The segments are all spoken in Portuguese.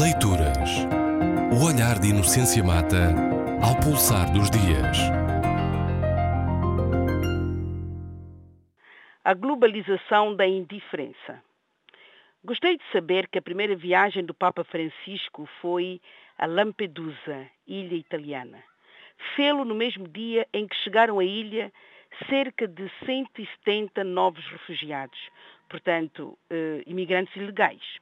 Leituras. O olhar de Inocência Mata ao pulsar dos dias. A globalização da indiferença. Gostei de saber que a primeira viagem do Papa Francisco foi a Lampedusa, ilha italiana. Fê-lo no mesmo dia em que chegaram à ilha cerca de 170 novos refugiados, portanto, eh, imigrantes ilegais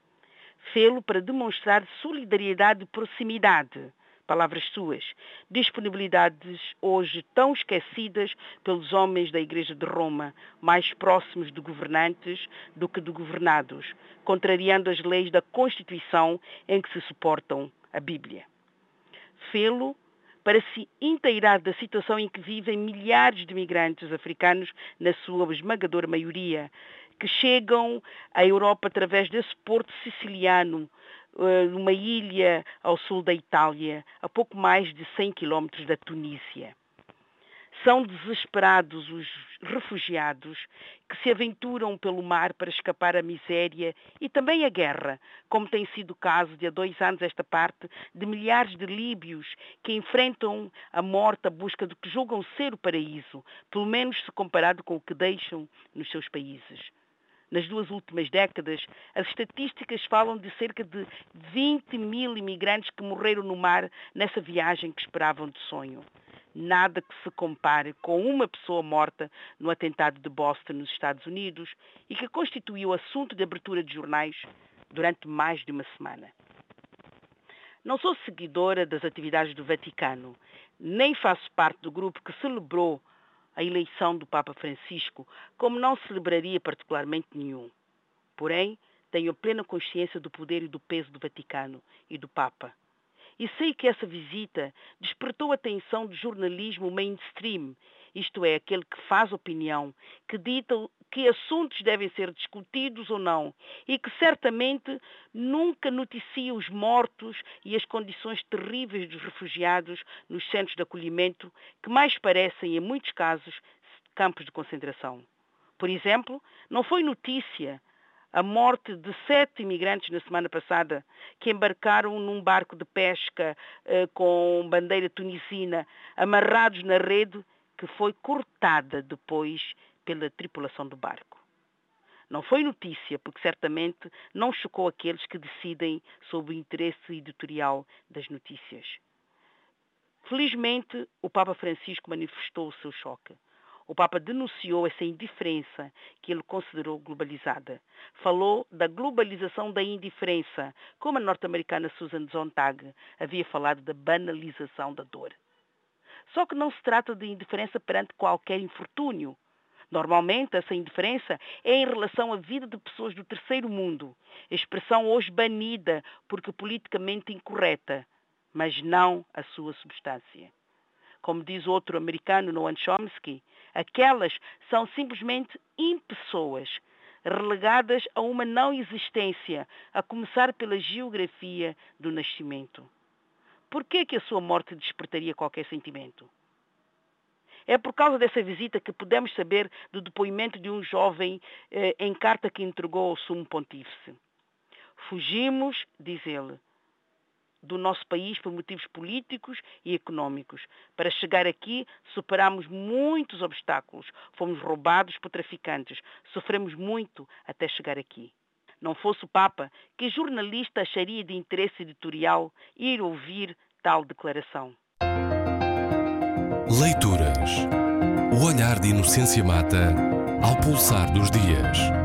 fê-lo para demonstrar solidariedade e proximidade. Palavras suas, disponibilidades hoje tão esquecidas pelos homens da Igreja de Roma, mais próximos de governantes do que de governados, contrariando as leis da Constituição em que se suportam a Bíblia. Fê-lo para se inteirar da situação em que vivem milhares de migrantes africanos, na sua esmagadora maioria, que chegam à Europa através desse porto siciliano, eh, numa ilha ao sul da Itália, a pouco mais de 100 quilómetros da Tunísia. São desesperados os refugiados que se aventuram pelo mar para escapar à miséria e também à guerra, como tem sido o caso de há dois anos esta parte de milhares de líbios que enfrentam a morte à busca do que julgam ser o paraíso, pelo menos se comparado com o que deixam nos seus países nas duas últimas décadas, as estatísticas falam de cerca de 20 mil imigrantes que morreram no mar nessa viagem que esperavam de sonho. Nada que se compare com uma pessoa morta no atentado de Boston, nos Estados Unidos, e que constituiu assunto de abertura de jornais durante mais de uma semana. Não sou seguidora das atividades do Vaticano, nem faço parte do grupo que celebrou a eleição do Papa Francisco, como não celebraria particularmente nenhum. Porém, tenho plena consciência do poder e do peso do Vaticano e do Papa. E sei que essa visita despertou a atenção do jornalismo mainstream isto é, aquele que faz opinião, que dita que assuntos devem ser discutidos ou não, e que certamente nunca noticia os mortos e as condições terríveis dos refugiados nos centros de acolhimento, que mais parecem, em muitos casos, campos de concentração. Por exemplo, não foi notícia a morte de sete imigrantes na semana passada que embarcaram num barco de pesca eh, com bandeira tunisina, amarrados na rede que foi cortada depois pela tripulação do barco. Não foi notícia, porque certamente não chocou aqueles que decidem sobre o interesse editorial das notícias. Felizmente, o Papa Francisco manifestou o seu choque. O Papa denunciou essa indiferença que ele considerou globalizada. Falou da globalização da indiferença, como a norte-americana Susan Sontag havia falado da banalização da dor. Só que não se trata de indiferença perante qualquer infortúnio. Normalmente, essa indiferença é em relação à vida de pessoas do terceiro mundo, expressão hoje banida porque politicamente incorreta, mas não a sua substância. Como diz outro americano, Noam Chomsky, aquelas são simplesmente impessoas, relegadas a uma não existência, a começar pela geografia do nascimento. Por que, que a sua morte despertaria qualquer sentimento? É por causa dessa visita que podemos saber do depoimento de um jovem eh, em carta que entregou ao sumo pontífice. Fugimos, diz ele, do nosso país por motivos políticos e econômicos. Para chegar aqui, superamos muitos obstáculos. Fomos roubados por traficantes. Sofremos muito até chegar aqui não fosse o Papa, que jornalista acharia de interesse editorial ir ouvir tal declaração? Leituras. O olhar de Inocência Mata ao pulsar dos dias.